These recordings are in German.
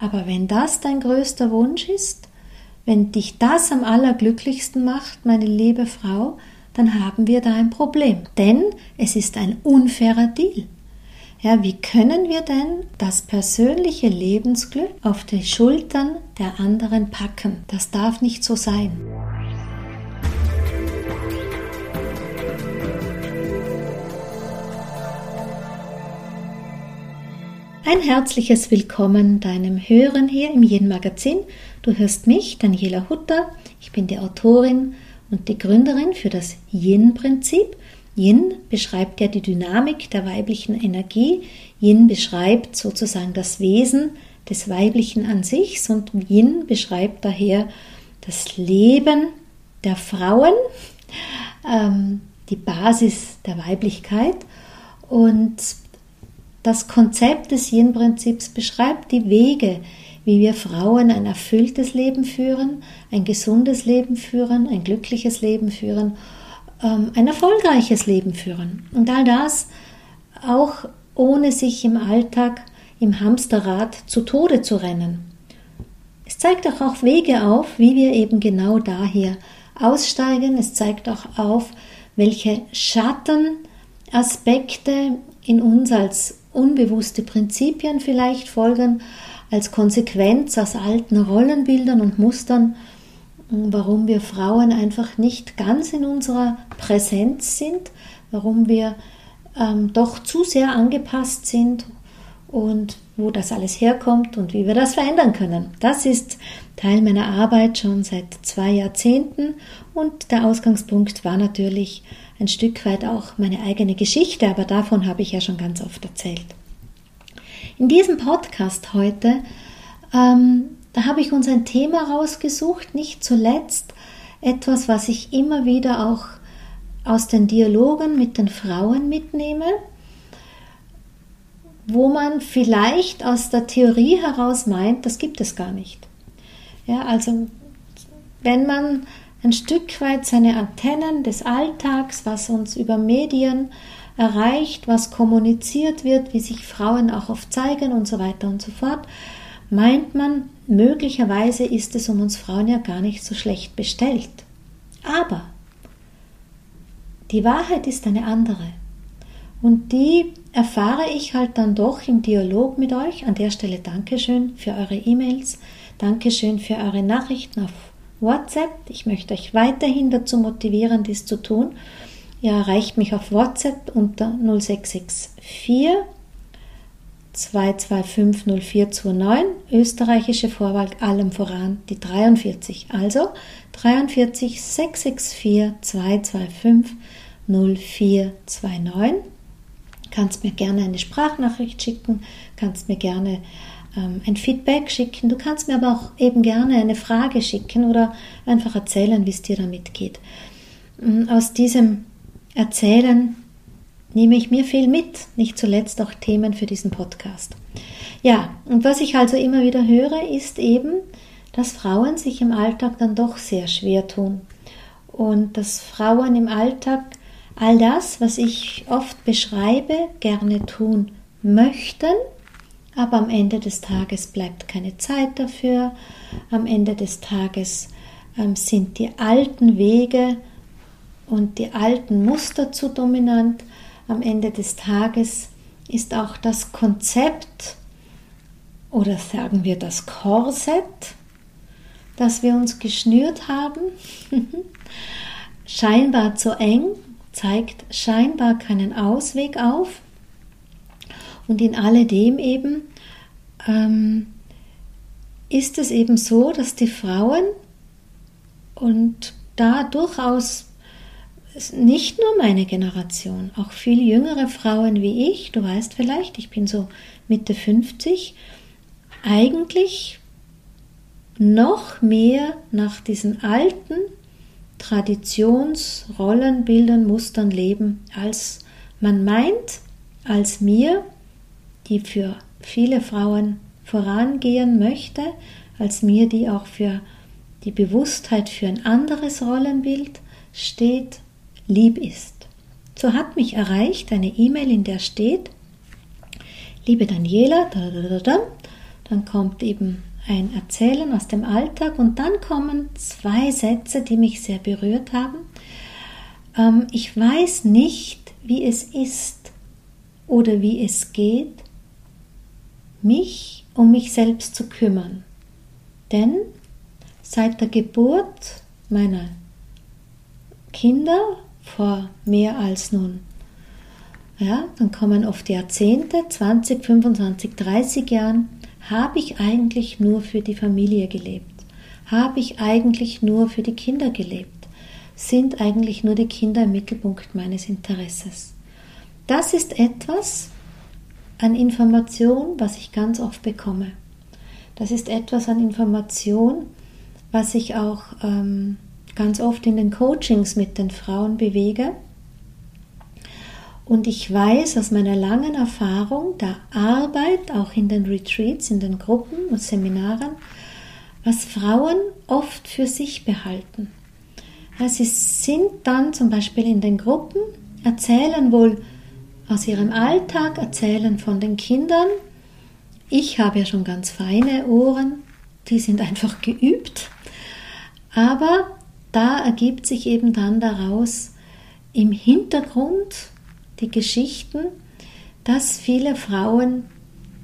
Aber wenn das dein größter Wunsch ist, wenn dich das am allerglücklichsten macht, meine liebe Frau, dann haben wir da ein Problem. Denn es ist ein unfairer Deal. Ja, wie können wir denn das persönliche Lebensglück auf die Schultern der anderen packen? Das darf nicht so sein. Ein herzliches Willkommen deinem Hören hier im Yin Magazin. Du hörst mich, Daniela Hutter. Ich bin die Autorin und die Gründerin für das Yin-Prinzip. Yin beschreibt ja die Dynamik der weiblichen Energie. Yin beschreibt sozusagen das Wesen des Weiblichen an sich und Yin beschreibt daher das Leben der Frauen, ähm, die Basis der Weiblichkeit. Und das Konzept des Yin-Prinzips beschreibt die Wege, wie wir Frauen ein erfülltes Leben führen, ein gesundes Leben führen, ein glückliches Leben führen, ähm, ein erfolgreiches Leben führen. Und all das auch ohne sich im Alltag im Hamsterrad zu Tode zu rennen. Es zeigt auch, auch Wege auf, wie wir eben genau daher aussteigen. Es zeigt auch auf, welche Schattenaspekte in uns als unbewusste Prinzipien vielleicht folgen, als Konsequenz aus alten Rollenbildern und Mustern, warum wir Frauen einfach nicht ganz in unserer Präsenz sind, warum wir ähm, doch zu sehr angepasst sind und wo das alles herkommt und wie wir das verändern können. Das ist Teil meiner Arbeit schon seit zwei Jahrzehnten und der Ausgangspunkt war natürlich ein Stück weit auch meine eigene Geschichte, aber davon habe ich ja schon ganz oft erzählt. In diesem Podcast heute, ähm, da habe ich uns ein Thema rausgesucht, nicht zuletzt etwas, was ich immer wieder auch aus den Dialogen mit den Frauen mitnehme, wo man vielleicht aus der Theorie heraus meint, das gibt es gar nicht. Ja, also wenn man ein Stück weit seine Antennen des Alltags, was uns über Medien erreicht, was kommuniziert wird, wie sich Frauen auch oft zeigen und so weiter und so fort, meint man, möglicherweise ist es um uns Frauen ja gar nicht so schlecht bestellt. Aber die Wahrheit ist eine andere. Und die erfahre ich halt dann doch im Dialog mit euch. An der Stelle Dankeschön für eure E-Mails, Dankeschön für eure Nachrichten auf WhatsApp. Ich möchte euch weiterhin dazu motivieren, dies zu tun. Ihr erreicht mich auf WhatsApp unter 0664 225 0429, österreichische Vorwahl allem voran die 43. Also 43 664 225 0429. Kannst mir gerne eine Sprachnachricht schicken, kannst mir gerne ein Feedback schicken. Du kannst mir aber auch eben gerne eine Frage schicken oder einfach erzählen, wie es dir damit geht. Mm, aus diesem Erzählen nehme ich mir viel mit, nicht zuletzt auch Themen für diesen Podcast. Ja, und was ich also immer wieder höre, ist eben, dass Frauen sich im Alltag dann doch sehr schwer tun und dass Frauen im Alltag all das, was ich oft beschreibe, gerne tun möchten, aber am Ende des Tages bleibt keine Zeit dafür. Am Ende des Tages ähm, sind die alten Wege und die alten Muster zu dominant. Am Ende des Tages ist auch das Konzept oder sagen wir das Korsett, das wir uns geschnürt haben, scheinbar zu eng, zeigt scheinbar keinen Ausweg auf. Und in alledem eben ähm, ist es eben so, dass die Frauen und da durchaus nicht nur meine Generation, auch viel jüngere Frauen wie ich, du weißt vielleicht, ich bin so Mitte 50, eigentlich noch mehr nach diesen alten Traditionsrollenbildern, Mustern leben, als man meint, als mir, die für viele Frauen vorangehen möchte, als mir, die auch für die Bewusstheit für ein anderes Rollenbild steht, lieb ist. So hat mich erreicht eine E-Mail, in der steht, liebe Daniela, da, da, da, da, dann kommt eben ein Erzählen aus dem Alltag und dann kommen zwei Sätze, die mich sehr berührt haben. Ähm, ich weiß nicht, wie es ist oder wie es geht, mich um mich selbst zu kümmern. Denn seit der Geburt meiner Kinder vor mehr als nun, ja, dann kommen oft Jahrzehnte, 20, 25, 30 Jahren, habe ich eigentlich nur für die Familie gelebt? Habe ich eigentlich nur für die Kinder gelebt? Sind eigentlich nur die Kinder im Mittelpunkt meines Interesses? Das ist etwas an Information, was ich ganz oft bekomme. Das ist etwas an Information, was ich auch ähm, ganz oft in den Coachings mit den Frauen bewege. Und ich weiß aus meiner langen Erfahrung der Arbeit, auch in den Retreats, in den Gruppen und Seminaren, was Frauen oft für sich behalten. sie sind dann zum Beispiel in den Gruppen, erzählen wohl aus ihrem Alltag, erzählen von den Kindern. Ich habe ja schon ganz feine Ohren, die sind einfach geübt. Aber da ergibt sich eben dann daraus im Hintergrund die Geschichten, dass viele Frauen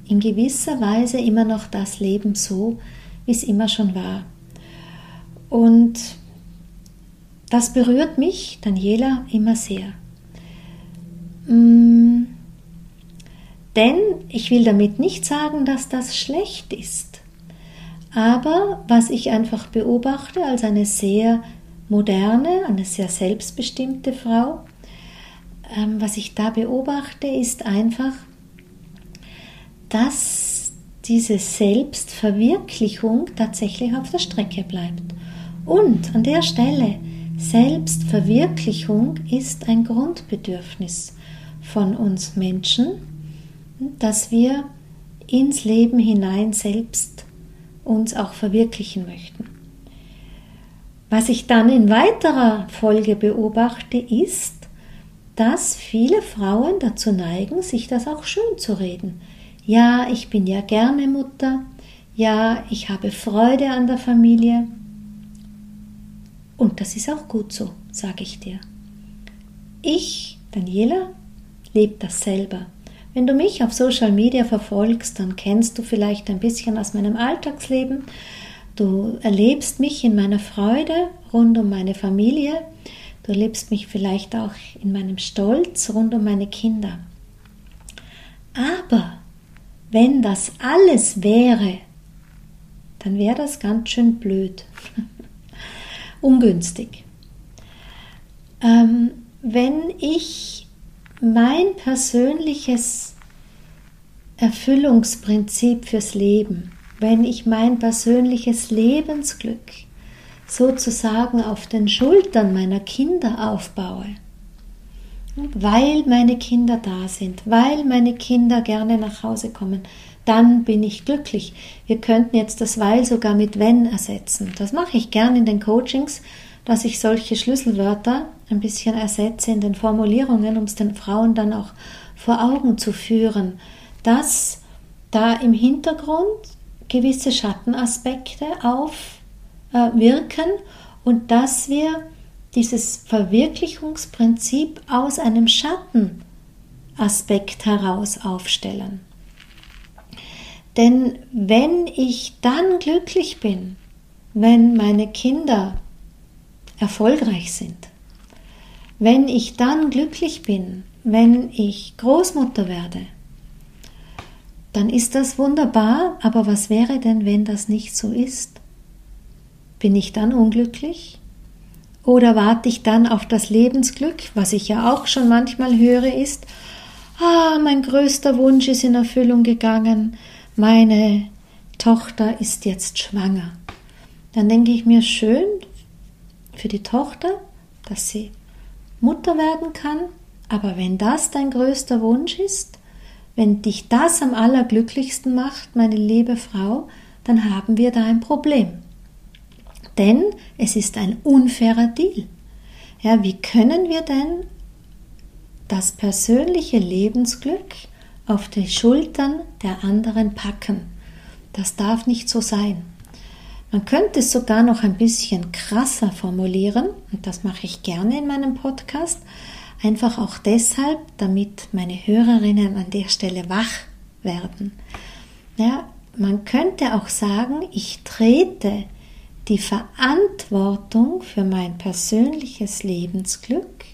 in gewisser Weise immer noch das leben so, wie es immer schon war. Und das berührt mich, Daniela, immer sehr. Mm, denn ich will damit nicht sagen, dass das schlecht ist. Aber was ich einfach beobachte als eine sehr moderne, eine sehr selbstbestimmte Frau, ähm, was ich da beobachte, ist einfach, dass diese Selbstverwirklichung tatsächlich auf der Strecke bleibt. Und an der Stelle, Selbstverwirklichung ist ein Grundbedürfnis von uns Menschen, dass wir ins Leben hinein selbst uns auch verwirklichen möchten. Was ich dann in weiterer Folge beobachte, ist, dass viele Frauen dazu neigen, sich das auch schön zu reden. Ja, ich bin ja gerne Mutter. Ja, ich habe Freude an der Familie. Und das ist auch gut so, sage ich dir. Ich, Daniela, lebe das selber. Wenn du mich auf Social Media verfolgst, dann kennst du vielleicht ein bisschen aus meinem Alltagsleben. Du erlebst mich in meiner Freude rund um meine Familie. Du erlebst mich vielleicht auch in meinem Stolz rund um meine Kinder. Aber wenn das alles wäre, dann wäre das ganz schön blöd, ungünstig. Ähm, wenn ich mein persönliches Erfüllungsprinzip fürs Leben, wenn ich mein persönliches Lebensglück sozusagen auf den Schultern meiner Kinder aufbaue, weil meine Kinder da sind, weil meine Kinder gerne nach Hause kommen, dann bin ich glücklich. Wir könnten jetzt das weil sogar mit wenn ersetzen. Das mache ich gern in den Coachings, dass ich solche Schlüsselwörter ein bisschen ersetze in den Formulierungen, um es den Frauen dann auch vor Augen zu führen, dass da im Hintergrund gewisse Schattenaspekte auf äh, und dass wir dieses Verwirklichungsprinzip aus einem Schattenaspekt heraus aufstellen. Denn wenn ich dann glücklich bin, wenn meine Kinder erfolgreich sind, wenn ich dann glücklich bin, wenn ich Großmutter werde, dann ist das wunderbar, aber was wäre denn, wenn das nicht so ist? Bin ich dann unglücklich? Oder warte ich dann auf das Lebensglück, was ich ja auch schon manchmal höre, ist, ah, mein größter Wunsch ist in Erfüllung gegangen, meine Tochter ist jetzt schwanger. Dann denke ich mir, schön für die Tochter, dass sie Mutter werden kann, aber wenn das dein größter Wunsch ist, wenn dich das am allerglücklichsten macht, meine liebe Frau, dann haben wir da ein Problem. Denn es ist ein unfairer Deal. Ja, wie können wir denn das persönliche Lebensglück auf die Schultern der anderen packen? Das darf nicht so sein. Man könnte es sogar noch ein bisschen krasser formulieren, und das mache ich gerne in meinem Podcast, einfach auch deshalb, damit meine Hörerinnen an der Stelle wach werden. Ja, man könnte auch sagen, ich trete die Verantwortung für mein persönliches Lebensglück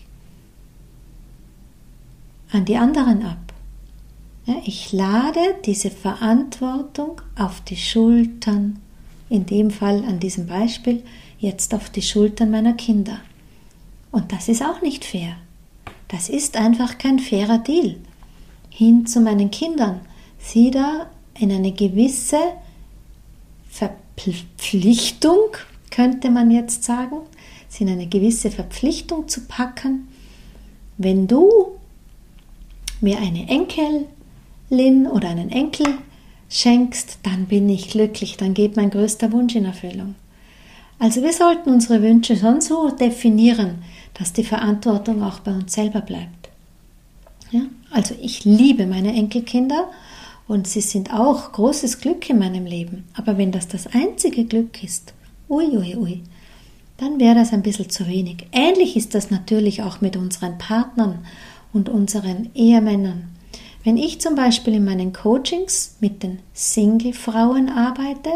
an die anderen ab. Ja, ich lade diese Verantwortung auf die Schultern, in dem Fall an diesem Beispiel jetzt auf die Schultern meiner Kinder. Und das ist auch nicht fair. Das ist einfach kein fairer Deal. Hin zu meinen Kindern, sie da in eine gewisse Verpflichtung, könnte man jetzt sagen, sie in eine gewisse Verpflichtung zu packen. Wenn du mir eine Enkelin oder einen Enkel schenkst, dann bin ich glücklich, dann geht mein größter Wunsch in Erfüllung. Also wir sollten unsere Wünsche schon so definieren, dass die Verantwortung auch bei uns selber bleibt. Ja? Also ich liebe meine Enkelkinder und sie sind auch großes Glück in meinem Leben. Aber wenn das das einzige Glück ist, ui, ui, ui, dann wäre das ein bisschen zu wenig. Ähnlich ist das natürlich auch mit unseren Partnern und unseren Ehemännern. Wenn ich zum Beispiel in meinen Coachings mit den Single-Frauen arbeite,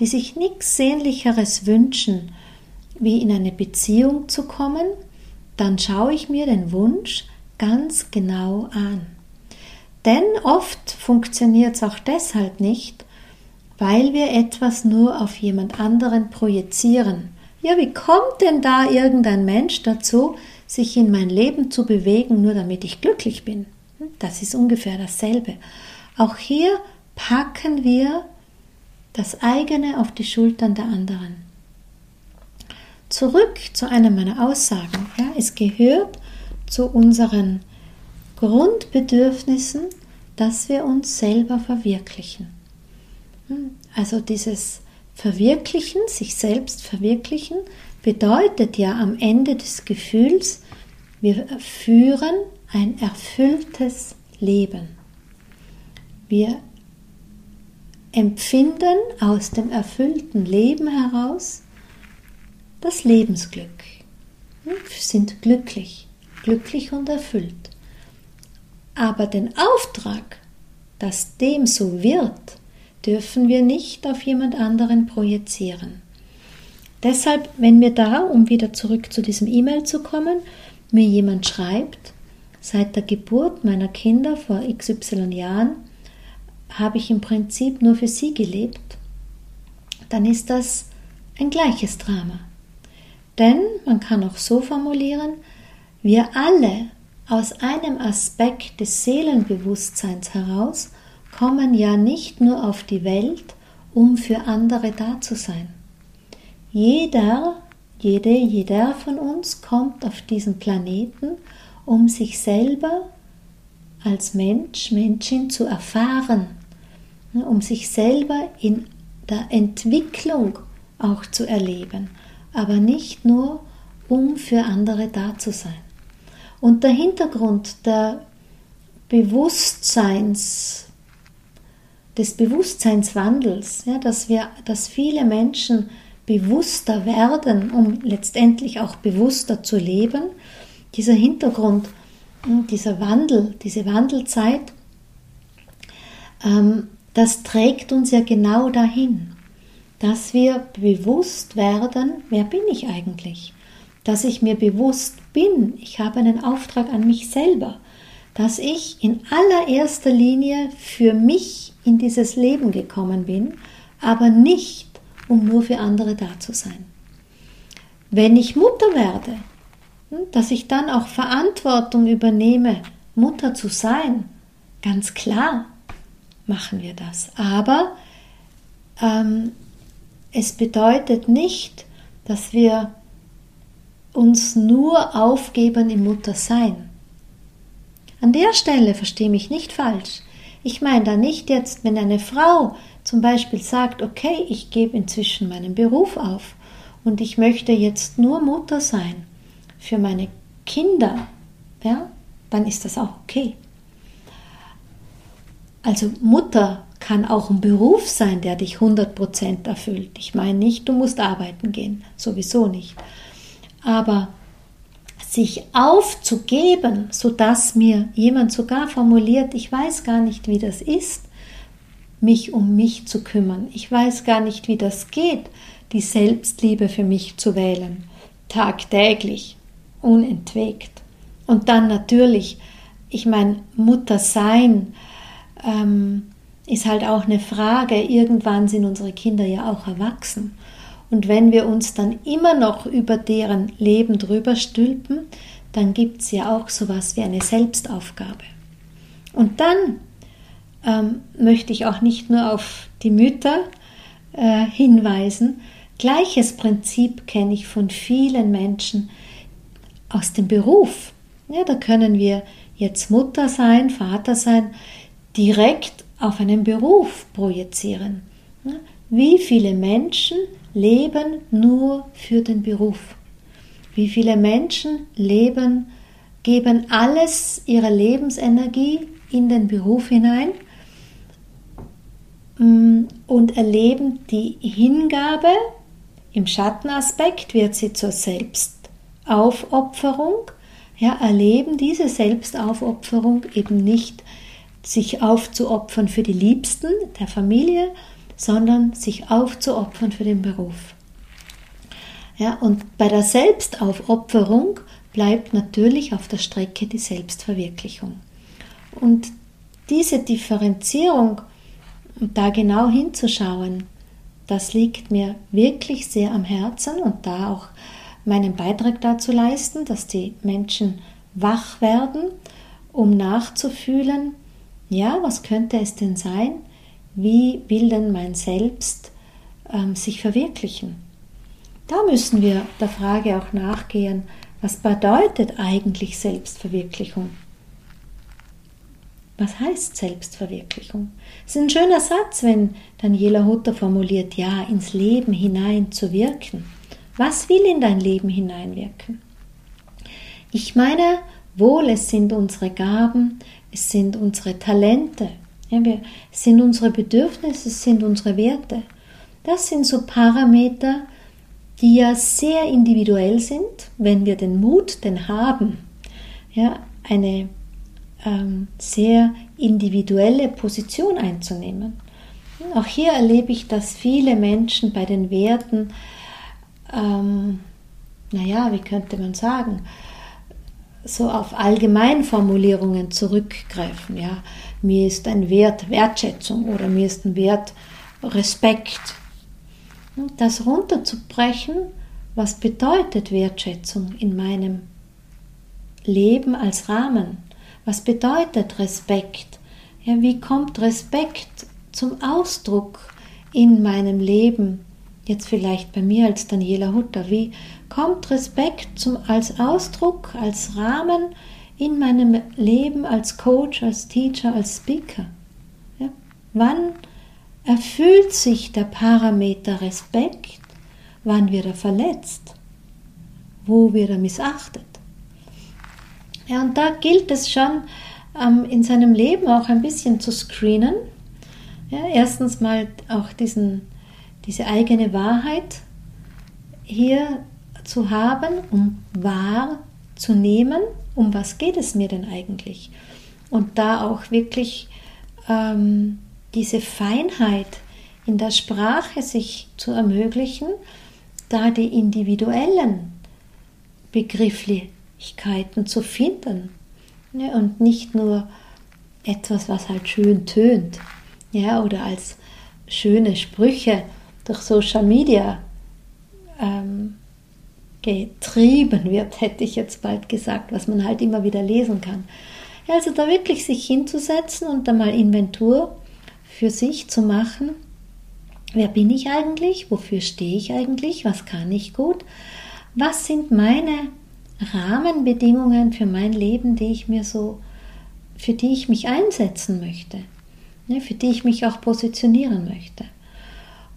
die sich nichts Sehnlicheres wünschen, wie in eine Beziehung zu kommen, dann schaue ich mir den Wunsch ganz genau an. Denn oft funktioniert es auch deshalb nicht, weil wir etwas nur auf jemand anderen projizieren. Ja, wie kommt denn da irgendein Mensch dazu, sich in mein Leben zu bewegen, nur damit ich glücklich bin. Das ist ungefähr dasselbe. Auch hier packen wir das eigene auf die Schultern der anderen. Zurück zu einer meiner Aussagen. Ja, es gehört zu unseren Grundbedürfnissen, dass wir uns selber verwirklichen. Also dieses Verwirklichen, sich selbst verwirklichen, bedeutet ja am Ende des Gefühls, wir führen ein erfülltes Leben. Wir empfinden aus dem erfüllten Leben heraus das Lebensglück. Wir sind glücklich, glücklich und erfüllt. Aber den Auftrag, dass dem so wird, dürfen wir nicht auf jemand anderen projizieren. Deshalb, wenn mir da, um wieder zurück zu diesem E-Mail zu kommen, mir jemand schreibt, seit der Geburt meiner Kinder vor XY Jahren habe ich im Prinzip nur für sie gelebt, dann ist das ein gleiches Drama. Denn man kann auch so formulieren, wir alle aus einem Aspekt des Seelenbewusstseins heraus kommen ja nicht nur auf die Welt, um für andere da zu sein. Jeder, jede, jeder von uns kommt auf diesen Planeten, um sich selber als Mensch, Menschin zu erfahren, ne, um sich selber in der Entwicklung auch zu erleben, aber nicht nur, um für andere da zu sein. Und der Hintergrund der Bewusstseins, des Bewusstseinswandels, ja, dass wir, dass viele Menschen bewusster werden, um letztendlich auch bewusster zu leben. Dieser Hintergrund, hm, dieser Wandel, diese Wandelzeit, ähm, das trägt uns ja genau dahin, dass wir bewusst werden, wer bin ich eigentlich? Dass ich mir bewusst bin, ich habe einen Auftrag an mich selber, dass ich in allererster Linie für mich in dieses Leben gekommen bin, aber nicht um nur für andere da zu sein. Wenn ich Mutter werde, dass ich dann auch Verantwortung übernehme, Mutter zu sein, ganz klar machen wir das. Aber ähm, es bedeutet nicht, dass wir uns nur aufgeben im Muttersein. An der Stelle verstehe mich nicht falsch. Ich meine da nicht jetzt, wenn eine Frau zum Beispiel sagt, okay, ich gebe inzwischen meinen Beruf auf und ich möchte jetzt nur Mutter sein für meine Kinder, ja, dann ist das auch okay. Also Mutter kann auch ein Beruf sein, der dich 100% erfüllt. Ich meine nicht, du musst arbeiten gehen, sowieso nicht. Aber sich aufzugeben, sodass mir jemand sogar formuliert, ich weiß gar nicht, wie das ist, mich um mich zu kümmern. Ich weiß gar nicht, wie das geht, die Selbstliebe für mich zu wählen, tagtäglich, unentwegt. Und dann natürlich, ich meine, Mutter sein ähm, ist halt auch eine Frage. Irgendwann sind unsere Kinder ja auch erwachsen. Und wenn wir uns dann immer noch über deren Leben drüber stülpen, dann gibt es ja auch sowas wie eine Selbstaufgabe. Und dann ähm, möchte ich auch nicht nur auf die Mütter äh, hinweisen. Gleiches Prinzip kenne ich von vielen Menschen aus dem Beruf. Ja, da können wir jetzt Mutter sein, Vater sein, direkt auf einen Beruf projizieren. Ja, wie viele Menschen leben nur für den Beruf? Wie viele Menschen leben, geben alles ihre Lebensenergie in den Beruf hinein Mm, und erleben die Hingabe. Im Schattenaspekt wird sie zur Selbstaufopferung. Ja, erleben diese Selbstaufopferung eben nicht sich aufzuopfern für die Liebsten der Familie, sondern sich aufzuopfern für den Beruf. Ja, und bei der Selbstaufopferung bleibt natürlich auf der Strecke die Selbstverwirklichung. Und diese Differenzierung da genau hinzuschauen, das liegt mir wirklich sehr am Herzen und da auch meinen Beitrag dazu leisten, dass die Menschen wach werden, um nachzufühlen, ja, was könnte es denn sein? Wie will denn mein Selbst ähm, sich verwirklichen? Da müssen wir der Frage auch nachgehen, was bedeutet eigentlich Selbstverwirklichung? Was heißt Selbstverwirklichung? Es ist ein schöner Satz, wenn Daniela Hutter formuliert, ja, ins Leben hinein zu wirken. Was will in dein Leben hineinwirken? Ich meine, wohl, es sind unsere Gaben, es sind unsere Talente, ja, wir, es sind unsere Bedürfnisse, es sind unsere Werte. Das sind so Parameter, die ja sehr individuell sind, wenn wir den Mut denn haben, ja, eine ähm, sehr individuelle Position einzunehmen. Auch hier erlebe ich, dass viele Menschen bei den Werten, ähm, naja, wie könnte man sagen, so auf Allgemeinformulierungen zurückgreifen. Ja, mir ist ein Wert Wertschätzung oder mir ist ein Wert Respekt. Das runterzubrechen, was bedeutet Wertschätzung in meinem Leben als Rahmen? Was bedeutet Respekt? Ja, wie kommt Respekt zum Ausdruck in meinem Leben? Jetzt vielleicht bei mir als Daniela Hutter. Wie kommt Respekt zum, als Ausdruck, als Rahmen in meinem Leben als Coach, als Teacher, als Speaker? Ja? Wann erfüllt sich der Parameter Respekt? Wann wird er verletzt? Wo wird er missachtet? Ja, und da gilt es schon ähm, in seinem Leben auch ein bisschen zu screenen. Ja, erstens mal auch diesen, diese eigene Wahrheit hier zu haben, um wahrzunehmen, um was geht es mir denn eigentlich? Und da auch wirklich ähm, diese Feinheit in der Sprache sich zu ermöglichen, da die individuellen Begriffli Möglichkeiten zu finden. Ja, und nicht nur etwas, was halt schön tönt, ja, oder als schöne Sprüche durch Social Media ähm, getrieben wird, hätte ich jetzt bald gesagt, was man halt immer wieder lesen kann. Ja, also da wirklich sich hinzusetzen und da mal Inventur für sich zu machen. Wer bin ich eigentlich? Wofür stehe ich eigentlich? Was kann ich gut? Was sind meine Rahmenbedingungen für mein Leben, die ich mir so, für die ich mich einsetzen möchte, ne, für die ich mich auch positionieren möchte.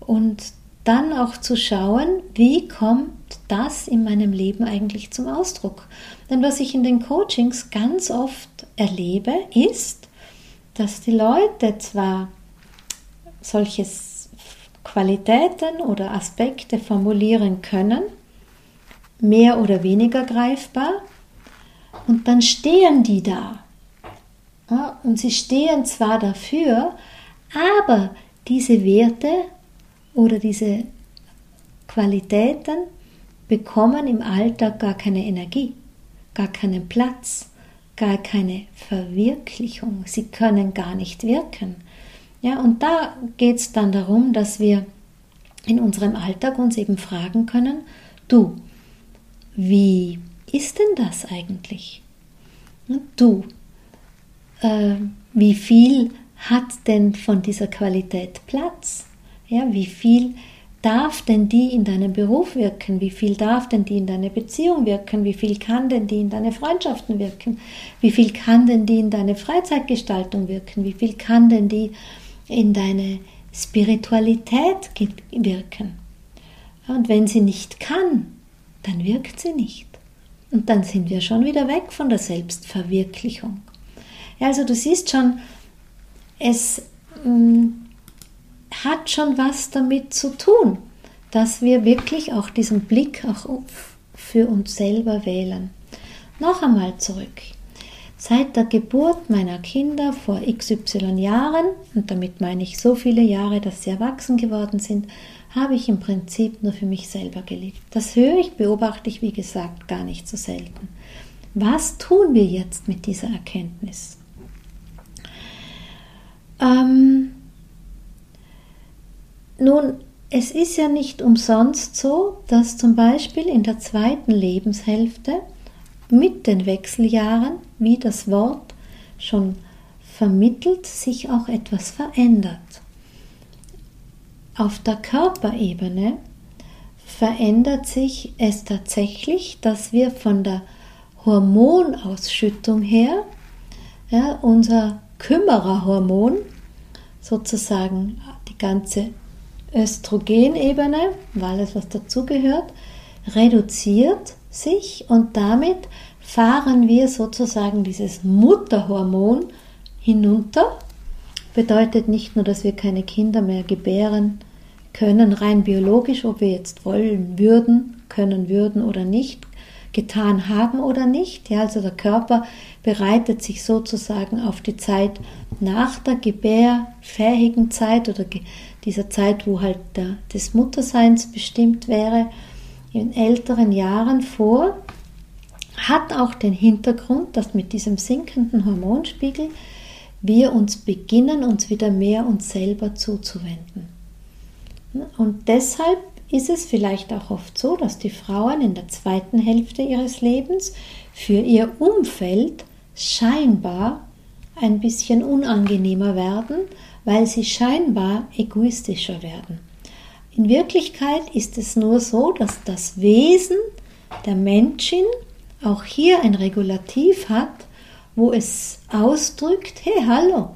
Und dann auch zu schauen, wie kommt das in meinem Leben eigentlich zum Ausdruck. Denn was ich in den Coachings ganz oft erlebe, ist, dass die Leute zwar solche Qualitäten oder Aspekte formulieren können, mehr oder weniger greifbar, und dann stehen die da. Ja, und sie stehen zwar dafür, aber diese Werte oder diese Qualitäten bekommen im Alltag gar keine Energie, gar keinen Platz, gar keine Verwirklichung. Sie können gar nicht wirken. Ja, und da geht es dann darum, dass wir in unserem Alltag uns eben fragen können, du, wie ist denn das eigentlich? Du, äh, wie viel hat denn von dieser Qualität Platz? Ja, wie viel darf denn die in deinem Beruf wirken? Wie viel darf denn die in deine Beziehung wirken? Wie viel kann denn die in deine Freundschaften wirken? Wie viel kann denn die in deine Freizeitgestaltung wirken? Wie viel kann denn die in deine Spiritualität wirken? Und wenn sie nicht kann, dann wirkt sie nicht. Und dann sind wir schon wieder weg von der Selbstverwirklichung. Also du siehst schon, es mm, hat schon was damit zu tun, dass wir wirklich auch diesen Blick auch für uns selber wählen. Noch einmal zurück. Seit der Geburt meiner Kinder vor XY Jahren, und damit meine ich so viele Jahre, dass sie erwachsen geworden sind, habe ich im Prinzip nur für mich selber gelebt. Das höre ich, beobachte ich, wie gesagt, gar nicht so selten. Was tun wir jetzt mit dieser Erkenntnis? Ähm, nun, es ist ja nicht umsonst so, dass zum Beispiel in der zweiten Lebenshälfte mit den Wechseljahren, wie das Wort schon vermittelt, sich auch etwas verändert. Auf der Körperebene verändert sich es tatsächlich, dass wir von der Hormonausschüttung her ja, unser Kümmererhormon, sozusagen die ganze Östrogenebene, weil es was dazugehört, reduziert sich und damit fahren wir sozusagen dieses Mutterhormon hinunter. Bedeutet nicht nur, dass wir keine Kinder mehr gebären können, rein biologisch, ob wir jetzt wollen würden, können würden oder nicht, getan haben oder nicht. Ja, also der Körper bereitet sich sozusagen auf die Zeit nach der gebärfähigen Zeit oder dieser Zeit, wo halt der, des Mutterseins bestimmt wäre, in älteren Jahren vor, hat auch den Hintergrund, dass mit diesem sinkenden Hormonspiegel wir uns beginnen, uns wieder mehr uns selber zuzuwenden. Und deshalb ist es vielleicht auch oft so, dass die Frauen in der zweiten Hälfte ihres Lebens für ihr Umfeld scheinbar ein bisschen unangenehmer werden, weil sie scheinbar egoistischer werden. In Wirklichkeit ist es nur so, dass das Wesen der Menschen auch hier ein Regulativ hat, wo es ausdrückt, hey, hallo,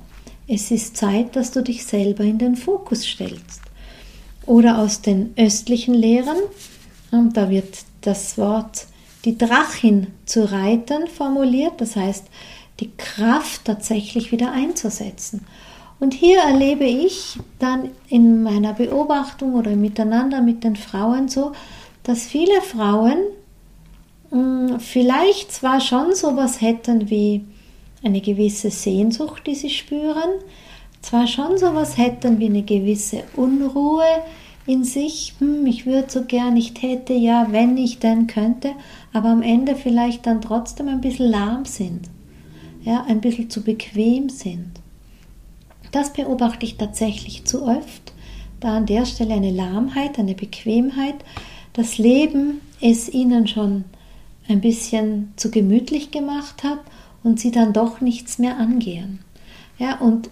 es ist Zeit, dass du dich selber in den Fokus stellst. Oder aus den östlichen Lehren, da wird das Wort die Drachin zu reiten formuliert, das heißt, die Kraft tatsächlich wieder einzusetzen. Und hier erlebe ich dann in meiner Beobachtung oder Miteinander mit den Frauen so, dass viele Frauen mh, hm, vielleicht zwar schon sowas hätten wie eine gewisse Sehnsucht, die sie spüren, zwar schon sowas hätten wie eine gewisse Unruhe in sich, hm, ich würde so gern, ich täte ja, wenn ich denn könnte, aber am Ende vielleicht dann trotzdem ein bisschen lahm sind, ja, ein bisschen zu bequem sind. Das beobachte ich tatsächlich zu oft, da an der Stelle eine Lahmheit, eine Bequemheit, das Leben es ihnen schon ein bisschen zu gemütlich gemacht hat und sie dann doch nichts mehr angehen. Ja, und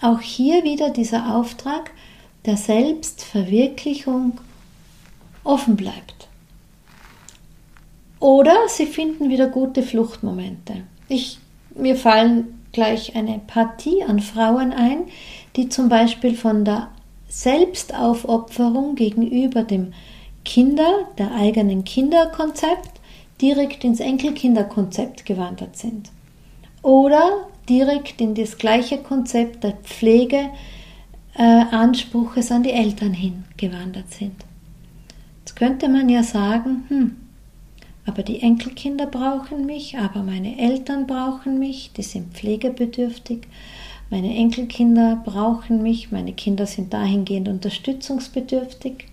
auch hier wieder dieser Auftrag der Selbstverwirklichung offen bleibt. Oder sie finden wieder gute Fluchtmomente. Ich, mir fallen gleich eine Partie an Frauen ein, die zum Beispiel von der Selbstaufopferung gegenüber dem Kinder, der eigenen Kinderkonzept, direkt ins Enkelkinderkonzept gewandert sind. Oder direkt in das gleiche Konzept der Pflege äh, Anspruches an die Eltern hingewandert sind. Jetzt könnte man ja sagen, hm, aber die Enkelkinder brauchen mich, aber meine Eltern brauchen mich, die sind pflegebedürftig, meine Enkelkinder brauchen mich, meine Kinder sind dahingehend unterstützungsbedürftig.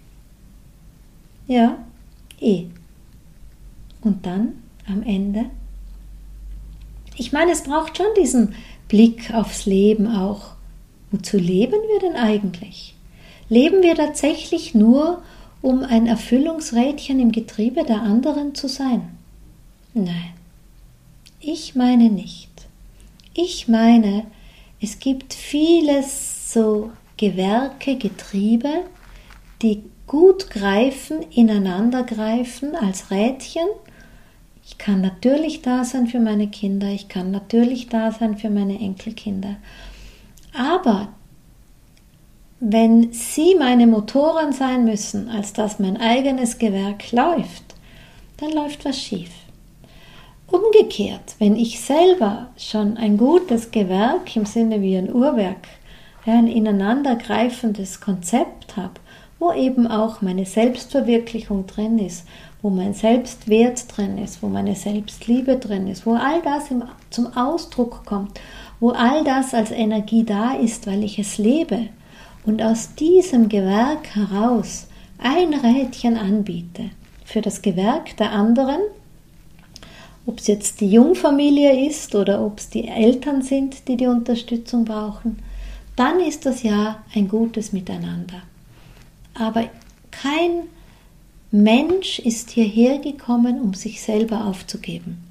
Ja, eh. Und dann am Ende? Ich meine, es braucht schon diesen Blick aufs Leben auch. Wozu leben wir denn eigentlich? Leben wir tatsächlich nur, um ein Erfüllungsrädchen im Getriebe der anderen zu sein? Nein, ich meine nicht. Ich meine, es gibt vieles so Gewerke, Getriebe, die gut greifen, ineinander greifen als Rädchen. Ich kann natürlich da sein für meine Kinder, ich kann natürlich da sein für meine Enkelkinder. Aber wenn sie meine Motoren sein müssen, als dass mein eigenes Gewerk läuft, dann läuft was schief. Umgekehrt, wenn ich selber schon ein gutes Gewerk im Sinne wie ein Uhrwerk, ein ineinandergreifendes Konzept habe, wo eben auch meine Selbstverwirklichung drin ist, wo mein Selbstwert drin ist, wo meine Selbstliebe drin ist, wo all das zum Ausdruck kommt, wo all das als Energie da ist, weil ich es lebe, und aus diesem Gewerk heraus ein Rädchen anbiete für das Gewerk der anderen, ob es jetzt die Jungfamilie ist oder ob es die Eltern sind, die die Unterstützung brauchen, dann ist das ja ein gutes Miteinander. Aber kein Mensch ist hierher gekommen, um sich selber aufzugeben.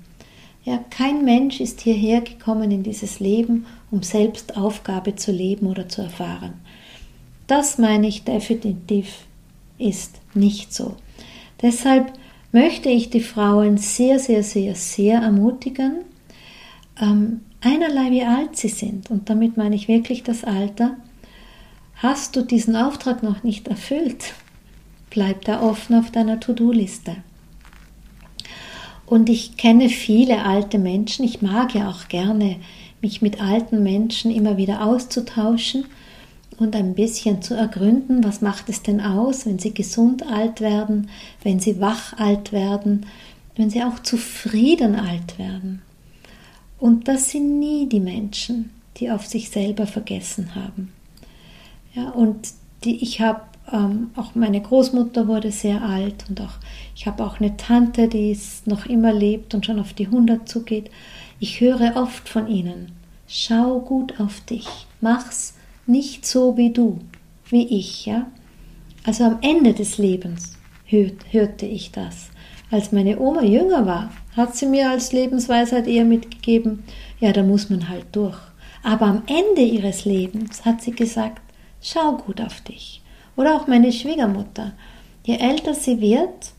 Ja, kein Mensch ist hierher gekommen in dieses Leben, um selbst Aufgabe zu leben oder zu erfahren. Das meine ich definitiv ist nicht so. Deshalb möchte ich die Frauen sehr, sehr, sehr, sehr ermutigen, ähm, einerlei wie alt sie sind, und damit meine ich wirklich das Alter, hast du diesen Auftrag noch nicht erfüllt, bleib da offen auf deiner To-Do-Liste. Und ich kenne viele alte Menschen, ich mag ja auch gerne mich mit alten Menschen immer wieder auszutauschen und ein bisschen zu ergründen, was macht es denn aus, wenn sie gesund alt werden, wenn sie wach alt werden, wenn sie auch zufrieden alt werden. Und das sind nie die Menschen, die auf sich selber vergessen haben. Ja, und die, ich habe ähm, auch meine Großmutter wurde sehr alt und auch ich habe auch eine Tante, die noch immer lebt und schon auf die 100 zugeht. Ich höre oft von ihnen: Schau gut auf dich, mach's nicht so wie du, wie ich, ja. Also am Ende des Lebens hörte ich das. Als meine Oma jünger war, hat sie mir als Lebensweisheit eher mitgegeben, ja, da muss man halt durch. Aber am Ende ihres Lebens hat sie gesagt, schau gut auf dich. Oder auch meine Schwiegermutter. Je älter sie wird,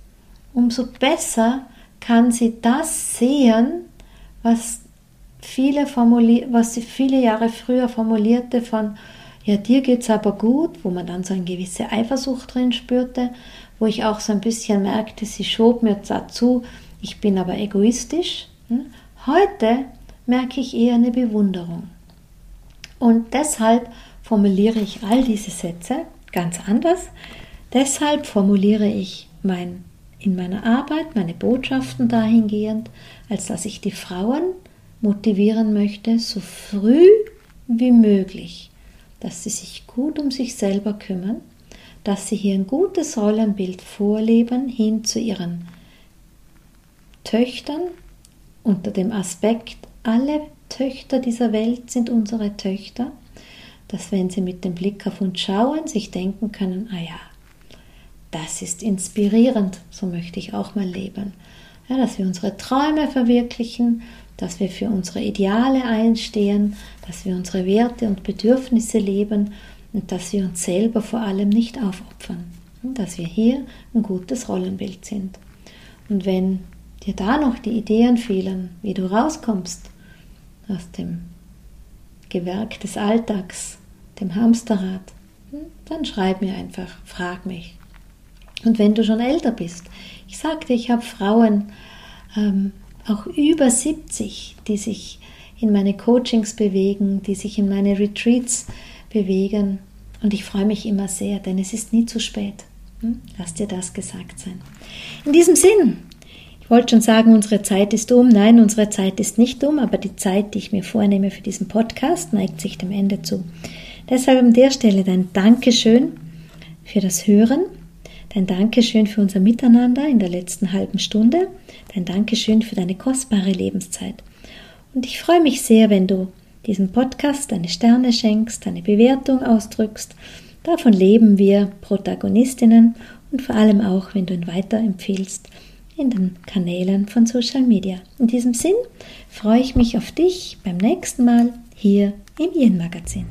umso besser kann sie das sehen, was viele, was sie viele Jahre früher formulierte von ja, dir geht's aber gut, wo man dann so eine gewisse Eifersucht drin spürte, wo ich auch so ein bisschen merkte, sie schob mir dazu, ich bin aber egoistisch. Hm? Heute merke ich eher eine Bewunderung. Und deshalb formuliere ich all diese Sätze ganz anders. Deshalb formuliere ich mein, in meiner Arbeit meine Botschaften dahingehend, als dass ich die Frauen motivieren möchte, so früh wie möglich dass sie sich gut um sich selber kümmern, dass sie hier ein gutes Rollenbild vorleben hin zu ihren Töchtern unter dem Aspekt, alle Töchter dieser Welt sind unsere Töchter, dass wenn sie mit dem Blick auf uns schauen, sich denken können, ah ja, das ist inspirierend, so möchte ich auch mal leben. Ja, dass wir unsere Träume verwirklichen, dass wir für unsere Ideale einstehen, dass wir unsere Werte und Bedürfnisse leben und dass wir uns selber vor allem nicht aufopfern. Dass wir hier ein gutes Rollenbild sind. Und wenn dir da noch die Ideen fehlen, wie du rauskommst aus dem Gewerk des Alltags, dem Hamsterrad, hm, dann schreib mir einfach, frag mich. Und wenn du schon älter bist, ich sagte, ich habe Frauen ähm, auch über 70, die sich in meine Coachings bewegen, die sich in meine Retreats bewegen. Und ich freue mich immer sehr, denn es ist nie zu spät. Hm? Lass dir das gesagt sein. In diesem Sinn, ich wollte schon sagen, unsere Zeit ist um. Nein, unsere Zeit ist nicht um, aber die Zeit, die ich mir vornehme für diesen Podcast, neigt sich dem Ende zu. Deshalb an der Stelle dein Dankeschön für das Hören, dein Dankeschön für unser Miteinander in der letzten halben Stunde, dein Dankeschön für deine kostbare Lebenszeit. Und ich freue mich sehr, wenn du diesem Podcast deine Sterne schenkst, deine Bewertung ausdrückst. Davon leben wir Protagonistinnen und vor allem auch, wenn du ihn weiterempfiehlst in den Kanälen von Social Media. In diesem Sinn freue ich mich auf dich beim nächsten Mal hier im Yin Magazin.